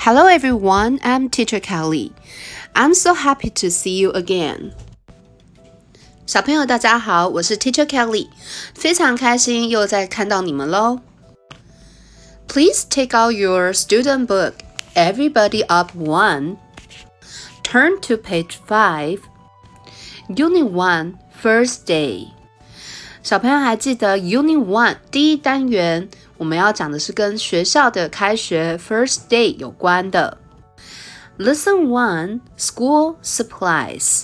Hello everyone, I'm Teacher Kelly. I'm so happy to see you again. 小朋友，大家好，我是 Teacher Kelly，非常开心又再看到你们喽。Please take out your student book. Everybody up one. Turn to page five. Unit one, first day. 小朋友还记得 Unit One 第一单元 我们要讲的是跟学校的开学 First Day 有关的。Lesson One School Supplies。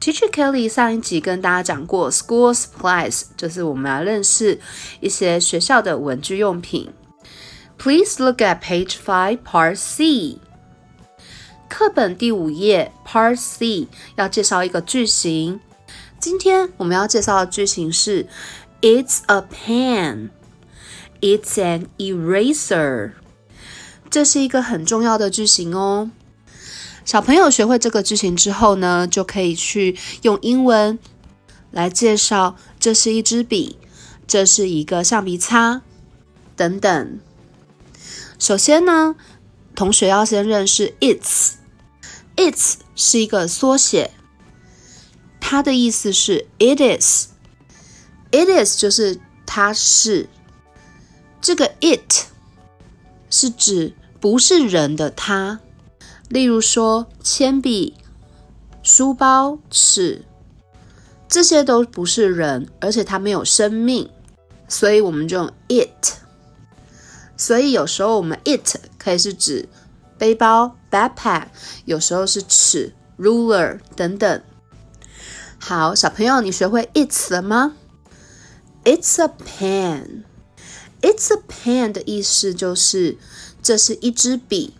Teacher Kelly 上一集跟大家讲过，School Supplies 就是我们要认识一些学校的文具用品。Please look at page five, Part C。课本第五页 Part C 要介绍一个句型。今天我们要介绍的句型是：It's a pen. It's an eraser. 这是一个很重要的句型哦。小朋友学会这个句型之后呢，就可以去用英文来介绍：这是一支笔，这是一个橡皮擦，等等。首先呢，同学要先认识 It's. It's 是一个缩写。它的意思是 it is，it is 就是它是。这个 it 是指不是人的它，例如说铅笔、书包、尺，这些都不是人，而且它没有生命，所以我们就用 it。所以有时候我们 it 可以是指背包 backpack，有时候是尺 ruler 等等。好，小朋友，你学会 it 了吗？It's a pen. It's a pen 的意思就是这是一支笔。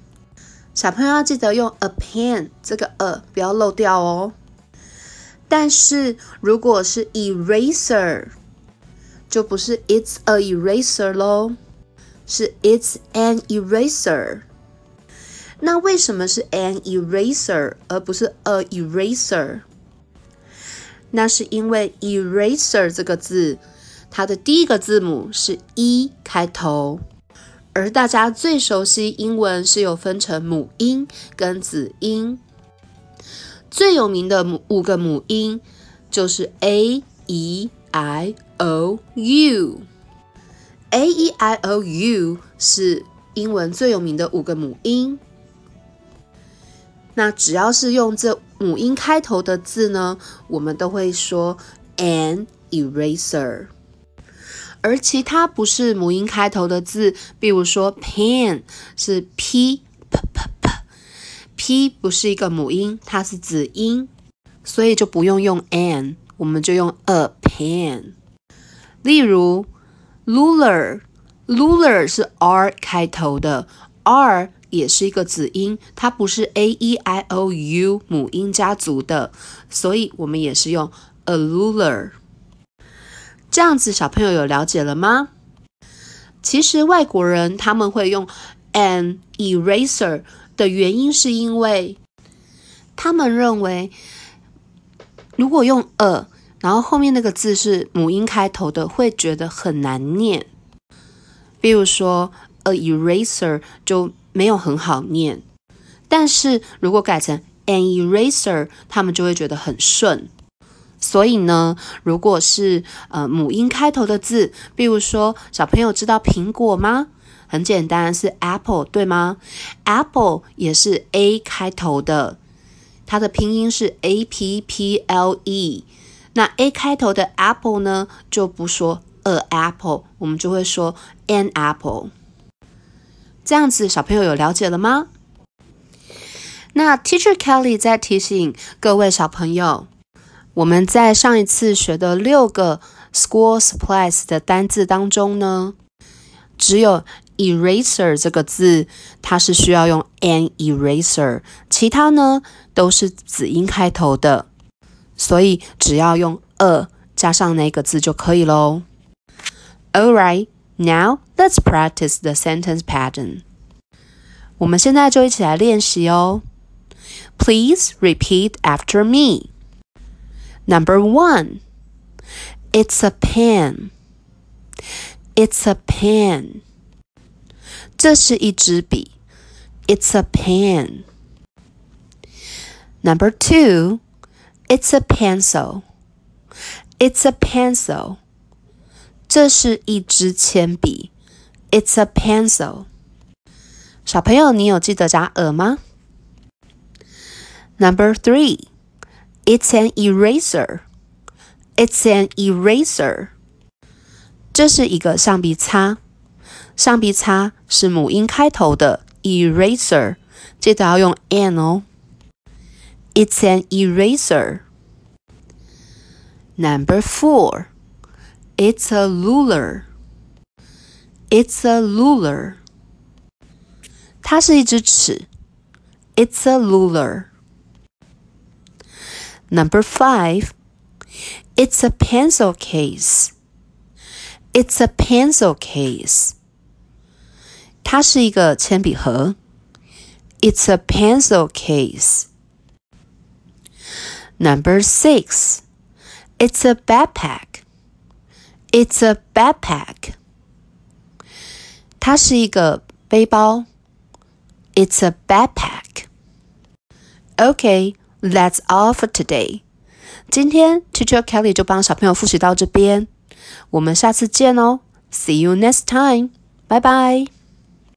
小朋友要记得用 a pen 这个 a 不要漏掉哦。但是如果是 eraser，就不是 it's a eraser 咯，是 it's an eraser。那为什么是 an eraser 而不是 a eraser？那是因为 eraser 这个字，它的第一个字母是 e 开头，而大家最熟悉英文是有分成母音跟子音，最有名的母五个母音就是 a e i o u，a e i o u 是英文最有名的五个母音。那只要是用这母音开头的字呢，我们都会说 an eraser。而其他不是母音开头的字，比如说 pen 是 p p p p，p 不是一个母音，它是子音，所以就不用用 an，我们就用 a pen。例如 ruler，ruler 是 r 开头的 r。也是一个子音，它不是 a e i o u 母音家族的，所以我们也是用 a ruler。这样子，小朋友有了解了吗？其实外国人他们会用 an eraser 的原因，是因为他们认为，如果用 a，然后后面那个字是母音开头的，会觉得很难念。比如说 a eraser 就。没有很好念，但是如果改成 an eraser，他们就会觉得很顺。所以呢，如果是呃母音开头的字，比如说小朋友知道苹果吗？很简单，是 apple 对吗？apple 也是 a 开头的，它的拼音是 a p p l e。那 a 开头的 apple 呢，就不说 a apple，我们就会说 an apple。这样子，小朋友有了解了吗？那 Teacher Kelly 在提醒各位小朋友，我们在上一次学的六个 School Supplies 的单字当中呢，只有 eraser 这个字，它是需要用 an eraser，其他呢都是子音开头的，所以只要用 a 加上那个字就可以喽。All right. Now let's practice the sentence pattern. 我们现在就一起来练习哦。Please repeat after me. Number one, it's a pen. It's a pen. 这是一支笔。 It's a pen. Number two, it's a pencil. It's a pencil. 这是一支铅笔。It's a pencil. 小朋友，你有记得加 a 吗？Number three, it's an eraser. It's an eraser. 这是一个橡皮擦。橡皮擦是母音开头的 eraser，记得要用 an 哦。It's an eraser. Number four, it's a ruler. It's a ruler. 它是一支尺。It's a ruler. Number five, it's a pencil case. It's a pencil case. 它是一个铅笔盒。It's a pencil case. Number six, it's a backpack. It's a backpack. 它是一个背包。It's a backpack. Okay, That's all for today. 今天 Teacher Kelly 就帮小朋友复习到这边，我们下次见哦。See you next time. 拜拜